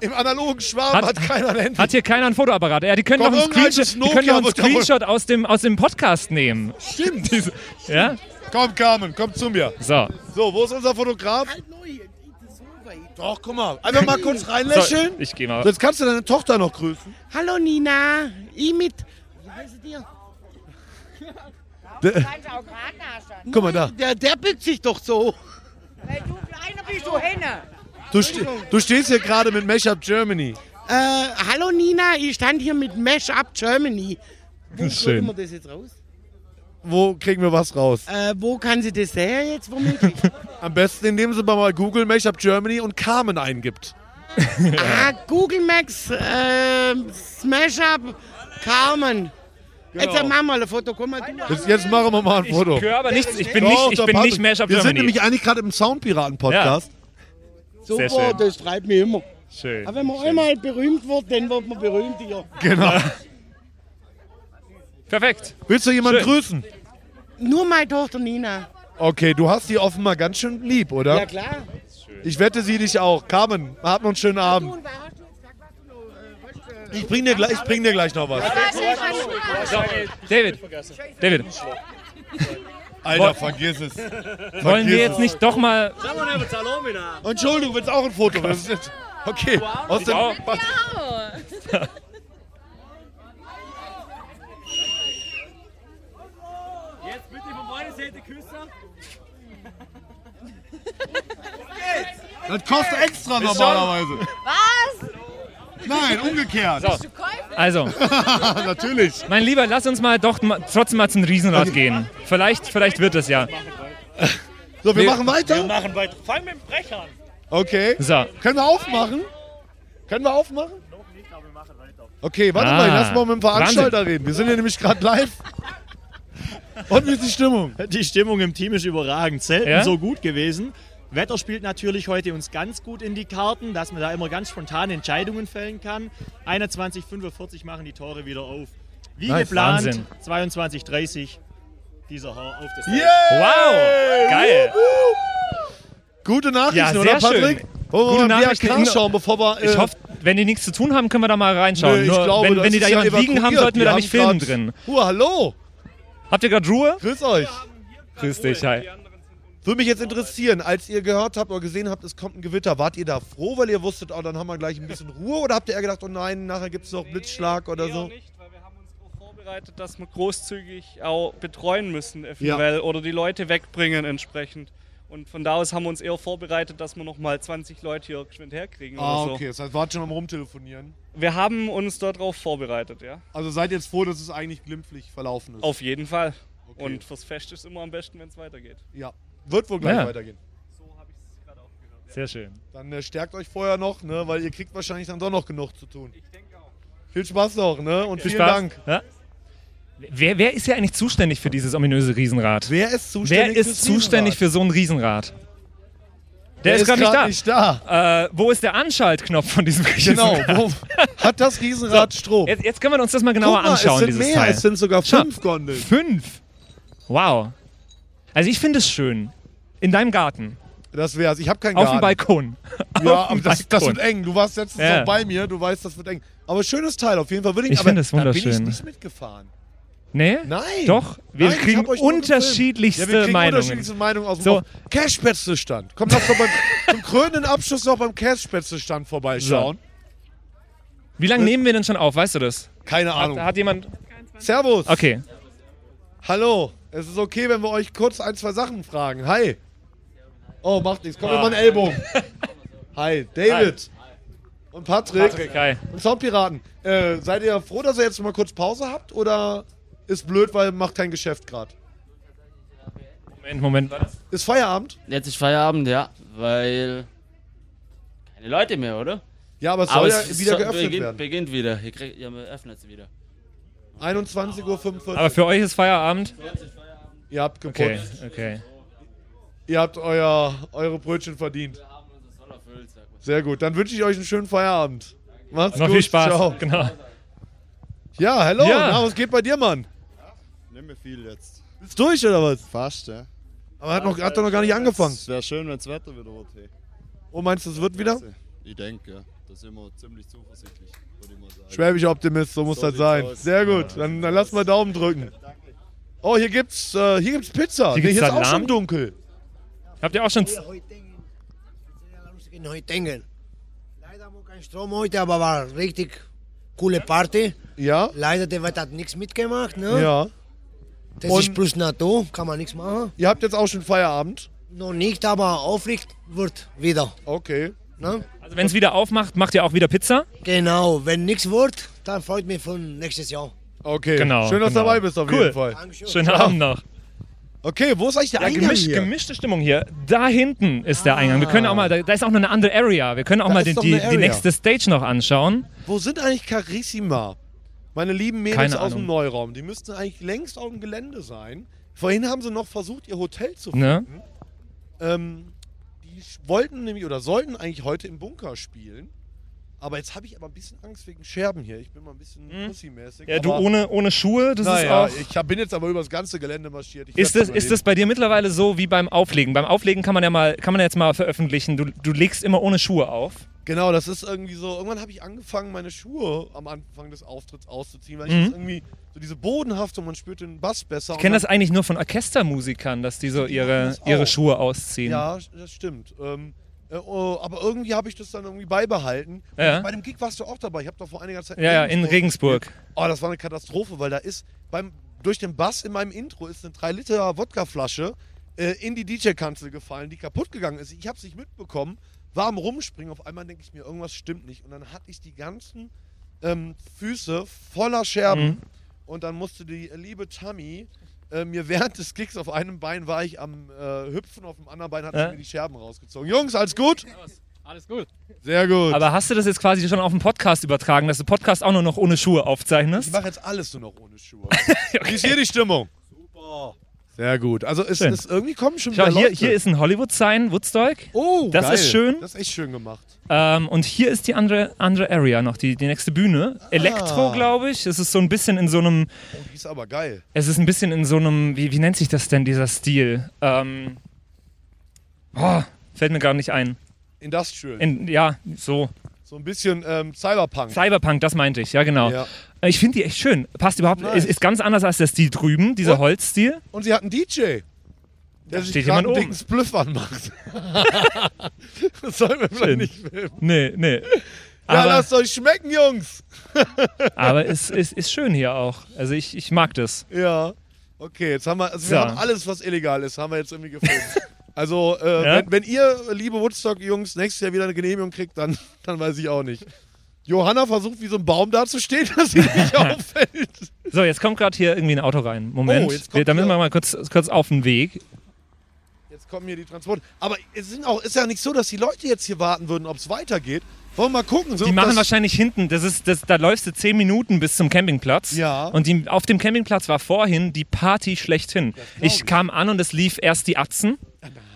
Im analogen Schwarm hat, Hat- keiner ein Handy. Hat hier keiner ein Fotoapparat? Ja, die können Komm, doch einen irgendein Screenshot, die können einen Screenshot aus dem, aus dem Podcast nehmen. Stimmt. *laughs* Ja? Komm, Carmen, komm zu mir. So. So, wo ist unser Fotograf? Halt neu, so. Doch, guck mal. Einfach mal kurz *laughs* so reinlächeln. ich gehe mal. So, jetzt kannst du deine Tochter noch grüßen. Hallo Nina, ich mit. Wie heißt dir? *laughs* Der, guck mal da. Der, der bückt sich doch so. Weil du kleiner bist, du Henne. Du, ste du stehst hier gerade mit Mashup Germany. Äh, hallo Nina, ich stand hier mit Mesh Up Germany. Wo Schön. kriegen wir das jetzt raus? Wo kriegen wir was raus? Äh, wo kann sie das sehen jetzt womöglich? *laughs* Am besten, indem sie mal Google Mashup Germany und Carmen eingibt. ah, Google Max, äh, Smash Up, Carmen. Jetzt machen wir mal ein Foto, komm mal du. Jetzt, jetzt machen wir mal ein Foto. Ich höre aber nichts. Ich bin Doch, nicht, ich bin nicht Mashup Wir sind nämlich eigentlich gerade im Soundpiraten-Podcast. Sehr Super, schön. das treibt mich immer. Schön. Aber wenn man einmal berühmt wird, dann wird man berühmt hier. Genau. *laughs* Perfekt. Willst du jemanden Schön. grüßen? Nur meine Tochter Nina. Okay, du hast die offenbar ganz schön lieb, oder? Ja klar. Ich wette sie dich auch. Carmen, habt noch einen schönen Abend. Noch, äh, Ich bring dir, gleich- ich bring dir gleich noch was. David. David. Alter, vergiss es. Wollen wir jetzt nicht doch mal. Entschuldigung, willst auch ein Foto? Das ist- Okay, aus dem, Auch. *laughs* Jetzt bitte von meiner Seite küssen. das kostet extra normalerweise. Was? Nein, umgekehrt. Also, *laughs* Natürlich. mein Lieber, lass uns mal doch trotzdem mal zum Riesenrad gehen. Vielleicht, vielleicht wird es ja. So, wir Nee. machen Wir weiter. machen weiter. Fang mit dem Brech an. Okay. So. Können wir aufmachen? Können wir aufmachen? Okay, warte Ah, mal, lass mal mit dem Veranstalter reden. Wir sind hier nämlich gerade live. Und wie ist die Stimmung? Die Stimmung im Team ist überragend. Selten Ja? so gut gewesen. Wetter spielt natürlich heute uns ganz gut in die Karten, dass man da immer ganz spontan Entscheidungen fällen kann. 21.45 machen die Tore wieder auf. Wie Nice. geplant, Wahnsinn. 22.30 dieser Herr auf das Wow! Geil! Gute Nachrichten, Ja, oder sehr Patrick? schön. Wir Gute Nachrichten. BRK schauen, bevor wir... Ich äh, hoffe, wenn die nichts zu tun haben, können wir da mal reinschauen. nö, ich Nur, glaube, wenn, wenn die da ja jemanden liegen haben, sollten wir da nicht filmen drin. Ruhe, hallo. Habt ihr gerade Ruhe? Grüß euch. Grüß dich, hi. Würde mich jetzt interessieren, als ihr gehört habt oder gesehen habt, es kommt ein Gewitter, wart ihr da froh, weil ihr wusstet, oh, dann haben wir gleich ein bisschen Ruhe? Oder habt ihr eher gedacht, oh nein, nachher gibt es noch Blitzschlag oder Eher so? nicht, weil wir haben uns darauf vorbereitet, dass wir großzügig auch betreuen müssen eventuell oder die Leute wegbringen entsprechend. Und von da aus haben wir uns eher vorbereitet, dass wir nochmal 20 Leute hier geschwind herkriegen Ah, oder so. okay, das heißt, wart schon am Rumtelefonieren. Wir haben uns darauf vorbereitet, ja. Also seid jetzt froh, dass es eigentlich glimpflich verlaufen ist. Auf jeden Fall. Okay. Und fürs Fest ist immer am besten, wenn es weitergeht. Ja, wird wohl gleich Ja. weitergehen. So habe ich es gerade auch gehört. Sehr schön. Dann äh, stärkt euch vorher noch, ne, weil ihr kriegt wahrscheinlich dann doch noch genug zu tun. Ich denke auch. Viel Spaß noch, ne? Und Viel vielen Spaß. Dank. Ja? Wer, wer ist ja eigentlich zuständig für dieses ominöse Riesenrad? Wer ist zuständig Wer ist zuständig für so ein Riesenrad? Der, Der ist gerade nicht, da. nicht da. Äh, wo ist der Anschaltknopf von diesem *laughs* Genau. Riesenrad? Wo, hat das Riesenrad Strom? Jetzt, jetzt können wir uns das mal genauer Guck mal, anschauen, es sind dieses mehr, Teil. es sind sogar fünf Gondeln. Fünf. Wow. Also ich finde es schön. In deinem Garten. Das wär's. Ich habe keinen Auf dem Garten. Balkon. *laughs* Ja, aber das, das wird eng. Du warst letztens Ja. noch bei mir, du weißt, das wird eng. Aber schönes Teil, auf jeden Fall würde ich, Ich aber finde es da bin ich wunderschön. nicht mitgefahren. Nee? Nein. Doch, wir Nein, ich kriegen hab euch nur unterschiedlichste Ja, wir kriegen Meinungen. unterschiedlichste Meinungen aus dem So. so. Cashspätzle-Stand. Komm, lass doch beim, *laughs* zum krönenden Abschluss noch beim Cashspätzle-Stand vorbeischauen. Wie lange nehmen wir denn schon auf, weißt du das? Keine Ahnung. hat jemand... Servus. Okay. Hallo. Es ist okay, wenn wir euch kurz ein, zwei Sachen fragen. Hi. Oh, macht nichts. Komm mir mal einen Ellbogen. *laughs* Hi, David. Und Patrick. Patrick, hi. Und Soundpiraten. Äh, seid ihr froh, dass ihr jetzt mal kurz Pause habt? Oder ist blöd, weil macht kein Geschäft gerade? Moment, Moment. Ist Feierabend? Jetzt ist Feierabend, ja, weil keine Leute mehr, oder? Ja, aber es soll ja es wieder geöffnet beginnt, werden. beginnt wieder. Ihr, kriegt, ihr öffnet es wieder. 21.45 Uhr. Aber für euch ist Feierabend? Ihr habt geputzt. Okay, okay. Ihr habt euer, eure Brötchen verdient. Sehr gut. Dann wünsche ich euch einen schönen Feierabend. Macht's Noch gut. viel Spaß. Ciao. Genau. Ja, hallo. Ja. Na, was geht bei dir, Mann? Nimm mir viel jetzt. Bist durch oder was? Fast, ja. Aber hat, noch, hat doch noch gar nicht angefangen. Es wäre schön, wenn das Wetter wieder wird. Hey. Oh, meinst du, es wird wieder? Ich denke, ja. Da sind wir ziemlich zuversichtlich, würde ich mal sagen. Schwäbischer Optimist, so muss So das sein. aus. Sehr gut. Dann, dann lass mal Daumen drücken. Oh, hier gibt's, äh, hier gibt's Pizza. Hier Nee, gibt's hier ist auch Salam. schon dunkel. Habt ihr auch schon. in Heutingen. Leider haben wir keinen Strom heute, aber war richtig coole Party. Ja. Leider der Wetter hat nichts mitgemacht. Ne? Ja. Das Und- ist plus Natur, kann man nichts machen. Ihr habt jetzt auch schon Feierabend? Noch nicht, aber aufliegt wird wieder. Okay. Ne? Also wenn es wieder aufmacht, macht ihr auch wieder Pizza? Genau, wenn nichts wird, dann freut mich von nächstes Jahr. Okay. Genau. Schön, dass du genau. dabei bist auf cool. jeden Fall. Schönen Ciao. Abend noch. Okay, wo ist eigentlich der Ja, Eingang gemisch, hier? gemischte Stimmung hier. Da hinten ist der Eingang. Wir können auch mal, da, da ist auch noch eine andere Area. Wir können auch Da mal den, die, die nächste Stage noch anschauen. Wo sind eigentlich Carissima? Meine lieben Mädels Keine aus dem Ahnung. Neuraum. Die müssten eigentlich längst auf dem Gelände sein. Vorhin haben sie noch versucht, ihr Hotel zu Ne? finden. Ähm, die wollten nämlich oder sollten eigentlich heute im Bunker spielen. Aber jetzt habe ich aber ein bisschen Angst wegen Scherben hier. Ich bin mal ein bisschen pussymäßig. Hm? Ja, du ohne, ohne Schuhe, das naja, ist auch. ich hab, bin jetzt aber übers ganze Gelände marschiert. Ich Ist das, ist das bei dir mittlerweile so wie beim Auflegen? Beim Auflegen kann man ja mal, kann man jetzt mal veröffentlichen. Du, du legst immer ohne Schuhe auf. Genau, das ist irgendwie so. Irgendwann habe ich angefangen, meine Schuhe am Anfang des Auftritts auszuziehen, weil Mhm. ich irgendwie so diese Bodenhaftung, man spürt den Bass besser. Ich kenne das eigentlich nur von Orchestermusikern, dass die so ihre, ihre. Schuhe ausziehen. Ja, das stimmt. Ähm, äh, oh, aber irgendwie habe ich das dann irgendwie beibehalten. Ja. Bei dem Gig warst du auch dabei. Ich habe doch vor einiger Zeit. Ja, ja, in Regensburg. Oh, das war eine Katastrophe, weil da ist beim durch den Bass in meinem Intro ist eine 3 Liter Wodkaflasche äh, in die DJ-Kanzel gefallen, die kaputt gegangen ist. Ich habe es nicht mitbekommen, war am Rumspringen. Auf einmal denke ich mir, irgendwas stimmt nicht. Und dann hatte ich die ganzen ähm, Füße voller Scherben. Mhm. Und dann musste die liebe Tammy äh, mir während des Kicks auf einem Bein war ich am äh, Hüpfen, auf dem anderen Bein hat sie mir die Scherben rausgezogen. Jungs, alles gut? Alles gut. Sehr gut. Aber hast du das jetzt quasi schon auf den Podcast übertragen, dass du Podcast auch nur noch ohne Schuhe ich aufzeichnest? mache jetzt alles nur noch ohne Schuhe. *laughs* Wie ist hier die Stimmung? Super. Sehr gut. Also es Schön. ist irgendwie kommen schon Schau, wieder hier, Leute. hier ist ein Hollywood-Sign, Woodstock. oh, das geil. ist schön. Das ist echt schön gemacht. Ähm, und hier ist die andere, andere Area noch, die, die nächste Bühne. Elektro, Ah. glaube ich. Es ist so ein bisschen in so einem, Oh, die ist aber geil. es ist ein bisschen in so einem, wie, wie nennt sich das denn, dieser Stil? Ähm, oh, fällt mir gar nicht ein. Industrial. In, ja, so. So ein bisschen ähm, Cyberpunk. Cyberpunk, das meinte ich, ja genau. Ja. Ich finde die echt schön. Passt überhaupt, Nice. ist, ist ganz anders als der Stil drüben, dieser Und- Holzstil. Und sie hat einen DJ. Der sich steht jemand einen oben. dicken Spliff anmacht. *laughs* das sollen wir vielleicht Schön. nicht filmen. Nee, nee. Ja, Aber, lasst euch schmecken, Jungs. *laughs* aber es ist, ist schön hier auch. Also ich, ich mag das. Ja. Okay, jetzt haben wir, also So. wir haben alles, was illegal ist, haben wir jetzt irgendwie gefilmt. *laughs* Also, äh, Ja? wenn, wenn ihr, liebe Woodstock-Jungs, nächstes Jahr wieder eine Genehmigung kriegt, dann, *laughs* dann weiß ich auch nicht. Johanna versucht, wie so ein Baum dazustehen, *laughs* dass sie nicht auffällt. So, jetzt kommt gerade hier irgendwie ein Auto rein. Moment. Oh, jetzt kommt wir, da müssen wir mal kurz, kurz auf den Weg. Jetzt kommen hier die Transporte. Aber es sind auch, ist ja nicht so, dass die Leute jetzt hier warten würden, ob es weitergeht. Wollen wir mal gucken. So, Die machen wahrscheinlich hinten, das ist, das, da läufst du 10 Minuten bis zum Campingplatz. Ja. Und die, auf dem Campingplatz war vorhin die Party schlechthin. Ich kam an und es lief erst die Atzen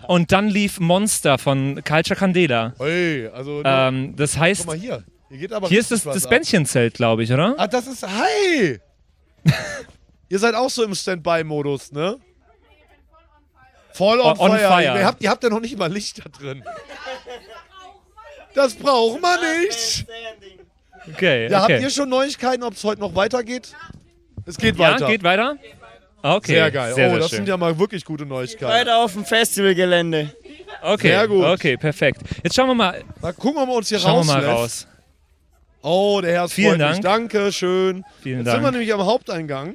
und dann lief Monster von Culture Candela. Ey, also, Ähm, das heißt, guck mal hier. Hier geht aber hier ist das, das. Bändchenzelt, glaube ich, oder? Ah, das ist. Hi! *laughs* ihr seid auch so im Standby-Modus, ne? Voll on, On fire. fire. Ihr, habt, ihr habt ja noch nicht mal Licht da drin. Das braucht man nicht. Okay, Ja, okay. habt ihr schon Neuigkeiten, ob es heute noch weitergeht? Es geht ja, weiter. geht weiter? Okay. Sehr geil. Sehr, oh, sehr das schön. sind ja mal wirklich gute Neuigkeiten. Weiter auf dem Festivalgelände. Okay, Sehr gut. okay, perfekt. Jetzt schauen wir mal, Mal gucken, ob wir uns hier schauen wir rauslässt. mal raus. Oh, der Herr Vielen freut mich. Dank. Danke schön. Vielen Jetzt Dank. sind wir nämlich am Haupteingang.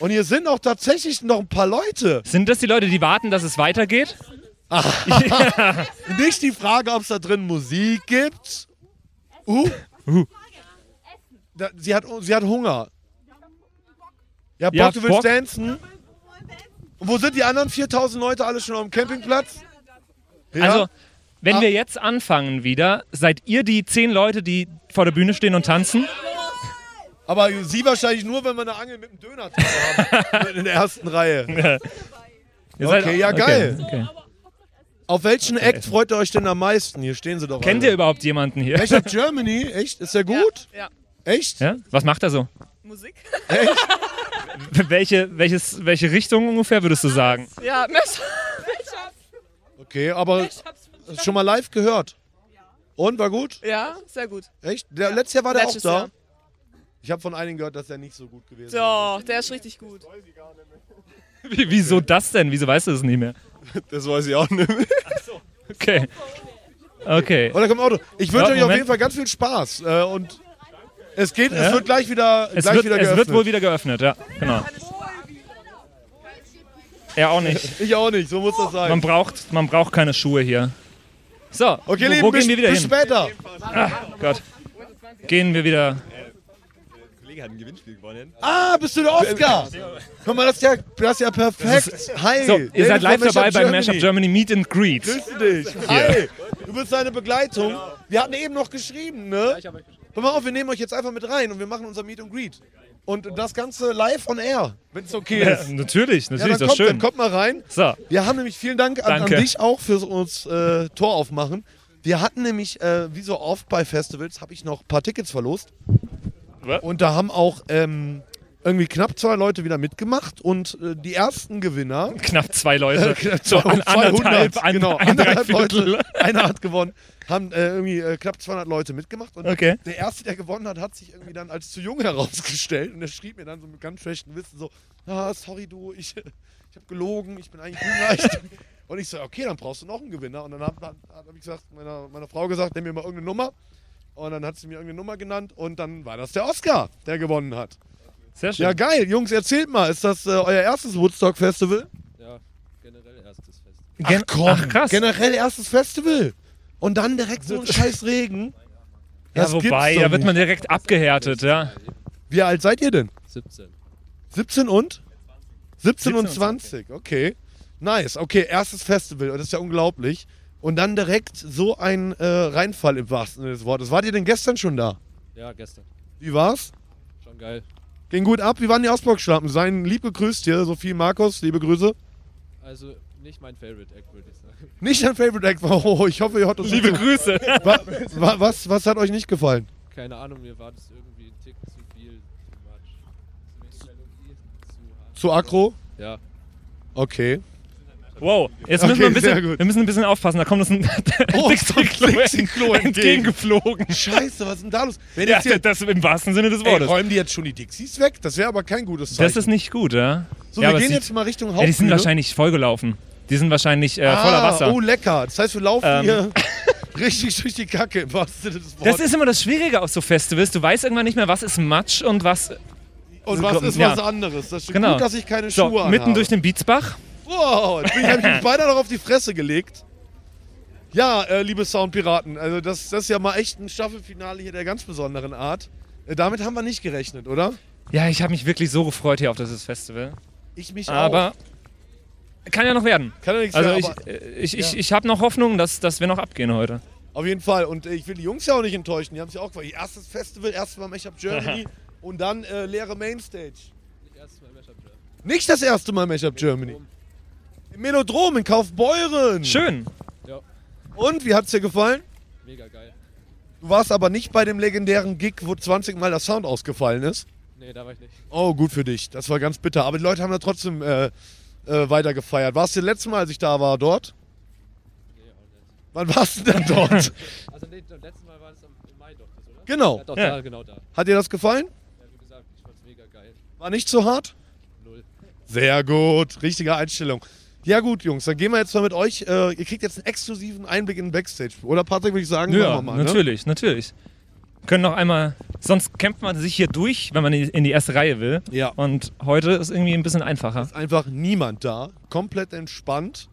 Und hier sind auch tatsächlich noch ein paar Leute. Sind das die Leute, die warten, dass es weitergeht? *laughs* Nicht die Frage, ob es da drin Musik gibt. Uh. Da, sie, hat, sie hat Hunger. Ja, Bock, Ja, du willst Bock. dancen? Und wo sind die anderen 4000 Leute alle schon auf dem Campingplatz? Ja? Also, wenn Ah. wir jetzt anfangen wieder, seid ihr die zehn Leute, die vor der Bühne stehen und tanzen? Aber sie wahrscheinlich nur, wenn wir eine Angel mit einem Döner haben. *laughs* In der ersten Reihe. Seid- Okay, ja geil. okay. Auf welchen Act freut ihr euch denn am meisten? Hier stehen sie doch. Kennt alle. ihr überhaupt jemanden hier? Of Germany? Echt? Ist der gut? Ja. Echt? Ja? Was macht er so? Musik. welche, welches, welche Richtung ungefähr würdest du sagen? Ja, Messer. Okay, aber schon mal live gehört. Und war gut? Ja, sehr gut. Echt? Der, letztes Jahr war der auch Letztes da. Jahr. Ich habe von einigen gehört, dass der nicht so gut gewesen ist. Doch, der ist richtig gut. Wie, wieso das denn? Wieso weißt du das nicht mehr? Das weiß ich auch nicht mehr. Okay. Okay. Und da kommt Auto. Ich wünsche Ja, euch auf jeden Fall ganz viel Spaß. Äh, und es geht, Ja? es wird gleich wieder, Es, gleich wird, wieder es geöffnet. wird wohl wieder geöffnet, ja. Genau. Er auch nicht. *laughs* Ich auch nicht, so muss das sein. Man braucht, man braucht keine Schuhe hier. So, Okay, wo, Lieben, wo bis, gehen wir wieder bis hin? später. Ah, Gott. Gehen wir wieder. Der Kollege hat ein Gewinnspiel gewonnen. Ah, bist du der Oscar? Guck mal, das ist ja, das ist ja perfekt. Hi. So, ihr seid live dabei beim Mashup Germany Meet and Greet. Grüße dich. Hi. Du bist seine Begleitung. Wir hatten eben noch geschrieben, ne? Hör mal auf, wir nehmen euch jetzt einfach mit rein und wir machen unser Meet and Greet. Und das Ganze live on air, wenn es okay Ja, ist. natürlich, natürlich, ja, dann ist kommt, schön. Dann kommt mal rein. So. Wir haben nämlich vielen Dank an, an dich auch für uns äh, Tor aufmachen. Wir hatten nämlich, äh, wie so oft bei Festivals, habe ich noch ein paar Tickets verlost. Und da haben auch ähm, irgendwie knapp zwei Leute wieder mitgemacht und äh, die ersten Gewinner. *laughs* Knapp zwei Leute. Äh, *laughs* knapp So an 200, anderthalb, an- genau, ein anderthalb. Leute. Einer hat gewonnen. Haben äh, irgendwie äh, knapp 200 Leute mitgemacht. Und Okay. der erste, der gewonnen hat, hat sich irgendwie dann als zu jung *laughs* herausgestellt. Und er schrieb mir dann so mit ganz schlechten Wissen so: ah, sorry, du, ich, ich habe gelogen, ich bin eigentlich. Ich, und ich so: Okay, dann brauchst du noch einen Gewinner. Und dann habe hab, hab ich gesagt, meiner, meiner Frau gesagt, nimm mir mal irgendeine Nummer. Und dann hat sie mir irgendeine Nummer genannt. Und dann war das der Oscar, der gewonnen hat. Sehr schön. Ja, geil. Jungs, erzählt mal, ist das äh, euer erstes Woodstock-Festival? Ja, generell erstes Fest. Ach komm, Ach, krass. generell erstes Festival. Und dann direkt so ein *laughs* scheiß Regen. Ja, Das wobei, da wird man direkt abgehärtet, ja. Wie alt seid ihr denn? 17. 17 und? 17 und 17 und 20, okay. Nice, okay, erstes Festival, das ist ja unglaublich. Und dann direkt so ein äh, Reinfall im wahrsten Sinne des Wortes. Wart ihr denn gestern schon da? Ja, gestern. Wie war's? Schon geil. Ging gut ab? Wie waren die Ausboxschlappen? Seien lieb gegrüßt hier, Sophie Markus, liebe Grüße. Also nicht mein Favorite Act, würde ich sagen. *laughs* Nicht dein Favorite Act, oh, ich hoffe, ihr habt uns Liebe Grüße. Wa- wa- was, was hat euch nicht gefallen? Keine Ahnung, mir war das irgendwie ein Tick zu viel, too much. Zu zu. Zu aggro? Ja. Okay. Wow, jetzt müssen Okay, wir, ein bisschen, wir müssen ein bisschen aufpassen, da kommt uns ein *laughs* Oh, Dixie-Klo entgegen. entgegengeflogen. Scheiße, was ist denn da los? Wenn Ja, jetzt das im wahrsten Sinne des ey, Wortes. räumen die jetzt schon die Dixies weg? Das wäre aber kein gutes Zeichen. Das ist nicht gut, ja. so, ja, wir gehen jetzt mal Richtung Ja, Hauptbühne. die sind wahrscheinlich vollgelaufen. Die sind wahrscheinlich äh, voller ah, Wasser. Oh, lecker. Das heißt, wir laufen Ähm. hier *laughs* richtig durch die Kacke im wahrsten Sinne des Das Wortes. ist immer das Schwierige aus so Festivals. Du weißt irgendwann nicht mehr, was ist Matsch und was. Und was ist ja. was anderes? Das ist Genau. gut, dass ich keine So, Schuhe mitten anhabe. durch den Beatsbach. Wow, jetzt ich, hab ich mich beinahe noch auf die Fresse gelegt. Ja, äh, liebe Soundpiraten, also das, das ist ja mal echt ein Staffelfinale hier der ganz besonderen Art. Äh, damit haben wir nicht gerechnet, oder? Ja, ich habe mich wirklich so gefreut hier auf dieses Festival. Ich mich Aber auch. kann ja noch werden. Kann ja nichts Also werden, ich, aber- äh, ich, ich, Ja. ich habe noch Hoffnung, dass, dass wir noch abgehen heute. Auf jeden Fall. Und äh, ich will die Jungs ja auch nicht enttäuschen. Die haben es ja auch. Ihr Erstes Festival, erstes Mal Mashup Germany *laughs* und dann äh, leere Mainstage. Nicht erstes Mal Mashup Germany. Nicht das erste Mal Mashup Germany. Im Melodrom in Kaufbeuren. Schön. Ja, Und, wie hat's dir gefallen? mega geil. Du warst aber nicht bei dem legendären Gig, wo 20 Mal der Sound ausgefallen ist. Nee, da war ich nicht. Oh, gut für dich. Das war ganz bitter. Aber die Leute haben da trotzdem äh, äh, weiter gefeiert. Warst du das letzte Mal, als ich da war, dort? Nee, auch nicht. Wann warst du denn *laughs* dort? Also nee, das letzte Mal war das am, im Mai doch, oder? Genau. Ja, doch, Ja. da, genau da. Hat dir das gefallen? Ja, wie gesagt, ich fand's mega geil. War nicht so hart? Null. Sehr gut. Richtige Einstellung. Ja gut, Jungs, dann gehen wir jetzt mal mit euch. Äh, ihr kriegt jetzt einen exklusiven Einblick in den Backstage. Oder Patrick, würde ich sagen, Ja, machen wir mal. Ne? natürlich, natürlich. Können noch einmal. Sonst kämpft man sich hier durch, wenn man in die- erste Reihe will. Ja. Und heute ist irgendwie ein bisschen einfacher. Ist einfach niemand da. Komplett entspannt.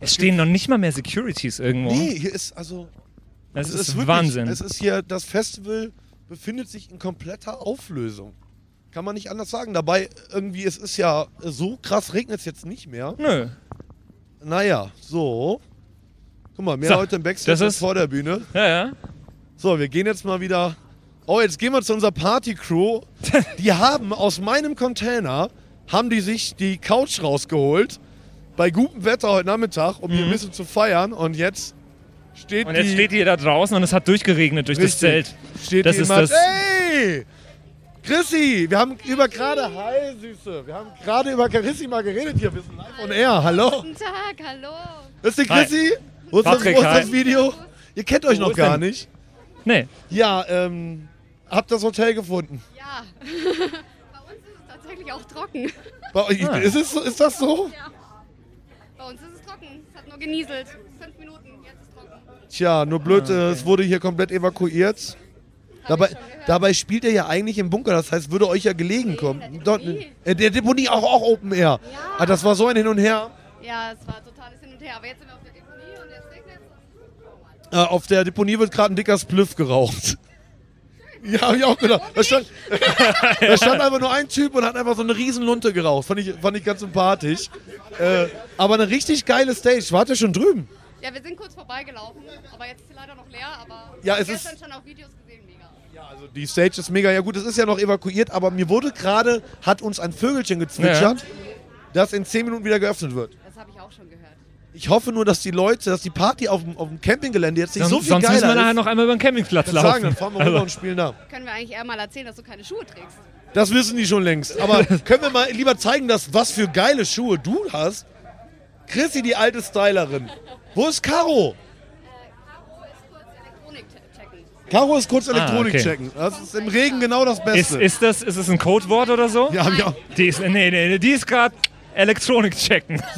Es stehen noch nicht mal mehr Securities irgendwo. Nee, hier ist also. Das es ist, wirklich- Wahnsinn. Es ist hier, das Festival befindet sich in kompletter Auflösung. Kann man nicht anders sagen. Dabei irgendwie, es ist ja so krass, regnet es jetzt nicht mehr. Nö. Naja, so. Guck mal, mehr So, Leute im Backstage das als ist- vor der Bühne. Ja, ja. So, wir gehen jetzt mal wieder Oh, jetzt gehen wir zu unserer Party-Crew. *laughs* Die haben aus meinem Container, haben die sich die Couch rausgeholt. Bei gutem Wetter heute Nachmittag, um hier ein bisschen zu feiern. Und jetzt steht Mhm. Und jetzt die... steht ihr da draußen und es hat durchgeregnet durch das Richtig. Zelt. Steht das ist jemand, das. Hey! Chrissy, wir haben über gerade, hi Süße, wir haben gerade über Carissima geredet hier, wir sind live on air, hallo. Guten Tag, hallo. Das ist die. Chrissy? Wo ist, das, wo ist das Video? Ihr kennt euch Wo noch gar denn? nicht. Nee. Ja, ähm, habt das Hotel gefunden. Ja. *laughs* Bei uns ist es tatsächlich auch trocken. Bei Ah. ist, es, ist das so? Ja. Bei uns ist es trocken. Es hat nur genieselt. Fünf Minuten, jetzt ist es trocken. Tja, nur blöd, äh, es wurde hier komplett evakuiert. Dabei, dabei spielt er ja eigentlich im Bunker, das heißt, würde euch ja gelegen kommen. Dort, äh, der Deponie auch, auch Open Air. Ah, das war so ein Hin und Her. Ja, es war totales Hin und Her. Aber jetzt sind wir auf der Deponie und jetzt regnet es. Äh, auf der Deponie wird gerade ein dicker Spliff geraucht. Ja, hab ich auch gedacht. Da stand, da stand einfach nur ein Typ und hat einfach so eine riesen Lunte geraucht. Fand ich, fand ich ganz sympathisch. Äh, aber eine richtig geile Stage. Wart ihr schon drüben? Ja, wir sind kurz vorbeigelaufen, aber jetzt ist sie leider noch leer. Aber Ja, es gestern ist- schon auf Videos gesehen, mega. Also die Stage ist mega. Ja gut, es ist ja noch evakuiert, aber mir wurde gerade, hat uns ein Vögelchen gezwitschert, das in 10 Minuten wieder geöffnet wird. Das habe ich auch schon gehört. Ich hoffe nur, dass die Leute, dass die Party auf dem, auf dem Campinggelände jetzt nicht Sonst, so viel sonst geiler müssen wir nachher ist. noch einmal über den Campingplatz laufen. sagen, dann fahren wir rüber Also- und spielen da. Können wir eigentlich eher mal erzählen, dass du keine Schuhe trägst? Das wissen die schon längst. Aber *laughs* können wir mal lieber zeigen, dass, was für geile Schuhe du hast? Chrissy, die alte Stylerin. Wo ist Caro? Caro ist kurz Ah, Elektronik okay. checken. Das ist im Regen genau das Ist, Beste. ist, das, ist das ein Codewort oder so? Ja, hab ich auch. Die ist, nee, nee, die ist gerade Elektronik checken. *laughs*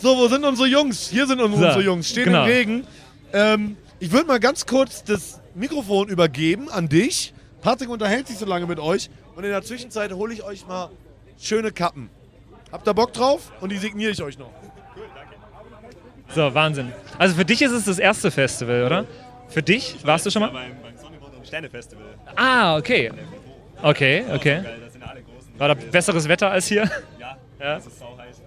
So, wo sind unsere Jungs? Hier sind unsere, So, Jungs. Stehen genau. im Regen. Ähm, ich würde mal ganz kurz das Mikrofon übergeben an dich. Patrick unterhält sich so lange mit euch. Und in der Zwischenzeit hole ich euch mal schöne Kappen. Habt ihr Bock drauf? Und die signiere ich euch noch. So, Wahnsinn. Also für dich ist es das erste Festival, oder? Für dich? Warst du schon mal? Beim, beim Sonnenbrot und Sternefestival. Ah, okay. Okay, okay. War da besseres Wetter als hier? Ja, Ja. das ist sauheiß.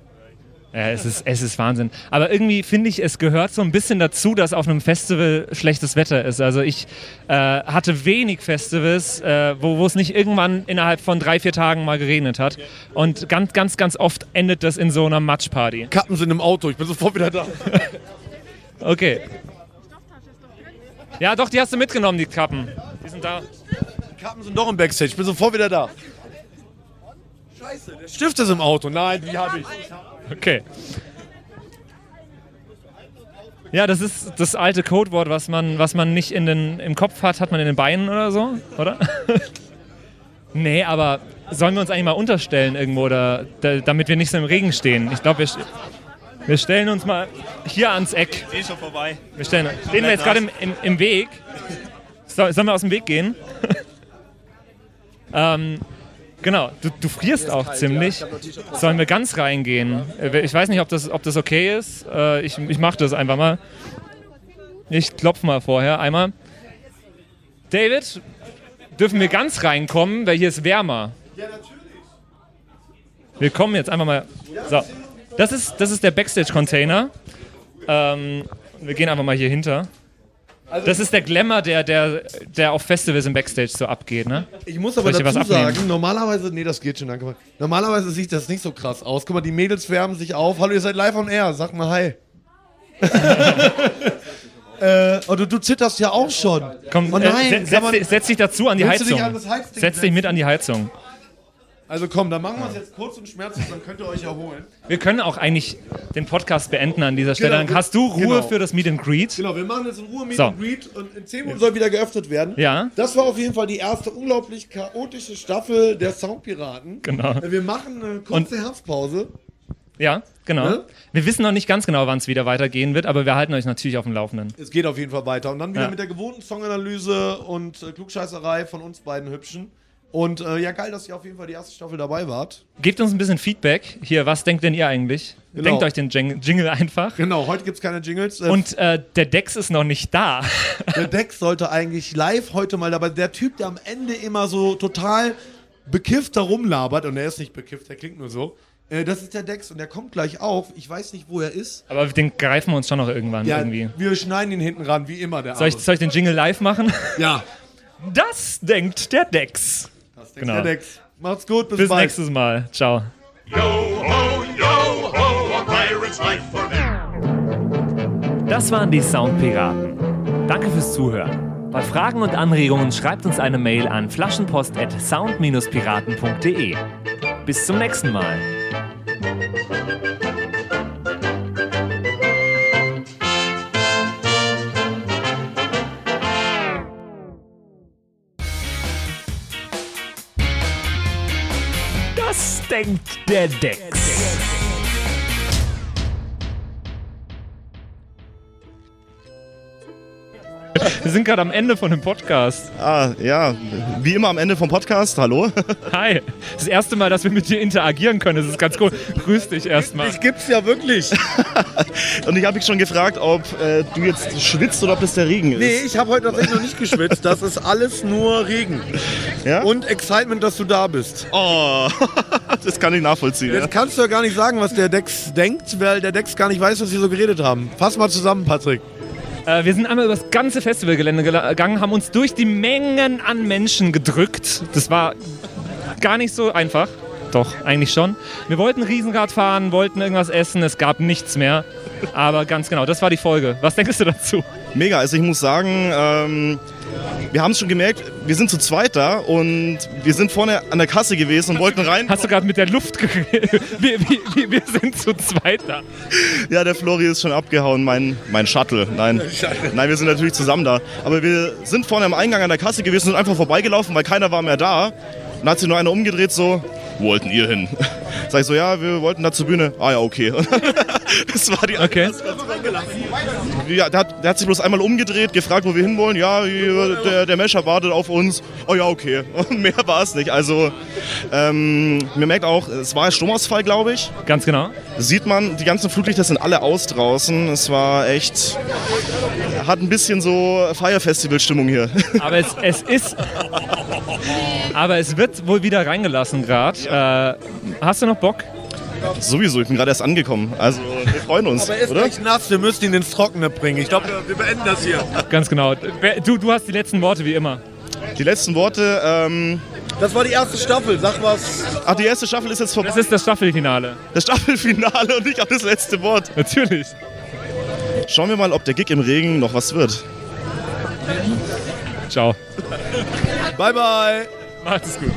Ja, es ist, es ist Wahnsinn. Aber irgendwie finde ich, es gehört so ein bisschen dazu, dass auf einem Festival schlechtes Wetter ist. Also ich äh, hatte wenig Festivals, äh, wo, wo es nicht irgendwann innerhalb von drei, vier Tagen mal geregnet hat. Und ganz, ganz, ganz oft endet das in so einer Matschparty. Kappen sind im Auto, ich bin sofort wieder da. *laughs* Okay. Ja, doch, die hast du mitgenommen, die Kappen. Die sind da. Die Kappen sind doch im Backstage, ich bin sofort wieder da. Scheiße, der Stift ist im Auto. Nein, die habe ich. Okay. Ja, das ist das alte Codewort, was man, was man nicht in den, im Kopf hat, hat man in den Beinen oder so, oder? *laughs* nee, aber sollen wir uns eigentlich mal unterstellen irgendwo, oder, da, damit wir nicht so im Regen stehen? Ich glaube, wir, wir stellen uns mal hier ans Eck. Eh schon vorbei. Wir stellen, stehen wir jetzt gerade im, im, im Weg. So, sollen wir aus dem Weg gehen? *laughs* ähm, genau, du, du frierst auch ziemlich. Sollen wir ganz reingehen? Äh, Ich weiß nicht, ob das, ob das okay ist. Äh, Ich, ich mache das einfach mal. Ich klopfe mal vorher einmal. David, dürfen wir ganz reinkommen, weil hier ist wärmer. Wir kommen jetzt einfach mal. So, das ist, das ist der Backstage-Container. Ähm, wir gehen einfach mal hier hinter. Das ist der Glamour, der, der, der auf Festivals im Backstage so abgeht, ne? Ich muss aber Soll dazu sagen, normalerweise, nee, das geht schon, danke. Normalerweise sieht das nicht so krass aus. Guck mal, die Mädels wärmen sich auf. Hallo, ihr seid live on air, sag mal hi. *laughs* äh, und du, du zitterst ja auch schon. Komm, oh äh, nein, kann setz, dich- setz dich dazu an die Heizung. an setz dich mit an die Heizung. Also komm, dann machen wir es jetzt kurz und schmerzlos, dann könnt ihr euch erholen. Wir können auch eigentlich den Podcast beenden an dieser Stelle. Genau, Dann hast du Ruhe genau. für das Meet and Greet. Genau, wir machen jetzt in Ruhe Meet So. and Greet und in 10 Minuten soll wieder geöffnet werden. Ja. Das war auf jeden Fall die erste unglaublich chaotische Staffel der Soundpiraten. Genau. Wir machen eine kurze Herbstpause. Ja, genau. Ne? Wir wissen noch nicht ganz genau, wann es wieder weitergehen wird, aber wir halten euch natürlich auf dem Laufenden. Es geht auf jeden Fall weiter. Und dann wieder Ja. mit der gewohnten Songanalyse und äh, Klugscheißerei von uns beiden Hübschen. Und äh, ja, geil, dass ihr auf jeden Fall die erste Staffel dabei wart. Gebt uns ein bisschen Feedback. Hier, was denkt denn ihr eigentlich? Genau. Denkt euch den Jing Jingle einfach. Genau, heute gibt es keine Jingles. Äh, Und äh, der Dex ist noch nicht da. *laughs* der Dex sollte eigentlich live heute mal dabei. Der Typ, der am Ende immer so total bekifft da rumlabert, und er ist nicht bekifft, der klingt nur so. Äh, das ist der Dex und der kommt gleich auf. Ich weiß nicht, wo er ist. Aber den greifen wir uns schon noch irgendwann Ja, irgendwie. wir schneiden ihn hinten ran, wie immer. Der Soll ich, soll ich den Jingle live machen? Ja. *laughs* Das denkt der Dex. Der Dex. Macht's gut, bis, Bis bald. nächstes Mal. Ciao. Das waren die Soundpiraten. Danke fürs Zuhören. Bei Fragen und Anregungen schreibt uns eine Mail an flaschenpost@sound-piraten.de. Bis zum nächsten Mal. Das denkt der Wir sind gerade am Ende von dem Podcast. Ah, ja, wie immer am Ende vom Podcast. Hallo. *laughs* Hi. Das erste Mal, dass wir mit dir interagieren können. Das ist ganz cool. Grüß dich erstmal. Ich gibt's ja wirklich. *laughs* Und ich habe mich schon gefragt, ob äh, du jetzt schwitzt oder ob das der Regen ist. Nee, ich habe heute tatsächlich noch nicht geschwitzt. Das ist alles nur Regen. Ja? Und Excitement, dass du da bist. Oh, *laughs* das kann ich nachvollziehen. Jetzt kannst du ja gar nicht sagen, was der Dex denkt, weil der Dex gar nicht weiß, was wir so geredet haben. Fass mal zusammen, Patrick. Äh, wir sind einmal über das ganze Festivalgelände gegangen, haben uns durch die Mengen an Menschen gedrückt. Das war gar nicht so einfach. Doch, eigentlich schon. Wir wollten Riesenrad fahren, wollten irgendwas essen, es gab nichts mehr. Aber ganz genau, das war die Folge. Was denkst du dazu? Mega, also ich muss sagen, ähm, wir haben es schon gemerkt, wir sind zu zweit da und wir sind vorne an der Kasse gewesen und wollten rein. Hast du gerade mit der Luft geredet? *laughs* Wir, wir, wir, sind zu zweit da. Ja, der Flori ist schon abgehauen, mein, mein Shuttle. Nein. Nein, wir sind natürlich zusammen da. Aber wir sind vorne am Eingang an der Kasse gewesen und einfach vorbeigelaufen, weil keiner war mehr da. Und hat sich nur einer umgedreht, so, wo wollten ihr hin? Sag ich so, ja, wir wollten da zur Bühne. Ah ja, okay. *laughs* das war die Okay. Ja, der, hat, der hat sich bloß einmal umgedreht, gefragt, wo wir hinwollen. Ja, der, der Mescher wartet auf uns. Oh ja, okay. *laughs* Und mehr war es nicht. Also, ähm, man merkt auch, es war ein Stromausfall, glaube ich. Ganz genau. Sieht man, die ganzen Flutlichter sind alle aus draußen. Es war echt, hat ein bisschen so Feierfestival-Stimmung hier. *laughs* Aber es, es ist. Aber es wird wohl wieder reingelassen gerade. Äh, hast du noch Bock? Sowieso, ich bin gerade erst angekommen. Also, wir freuen uns, Aber er ist oder? echt nass, wir müssen ihn ins Trockene bringen. Ich glaube, wir beenden das hier. Ganz genau. Du, du hast die letzten Worte wie immer. Die letzten Worte, ähm, Das war die erste Staffel, sag was. Ach, die erste Staffel ist jetzt vorbei. Das ist das Staffelfinale. Das Staffelfinale und nicht auch das letzte Wort. Natürlich. Schauen wir mal, ob der Gig im Regen noch was wird. Ciao. Bye, bye. Macht es gut.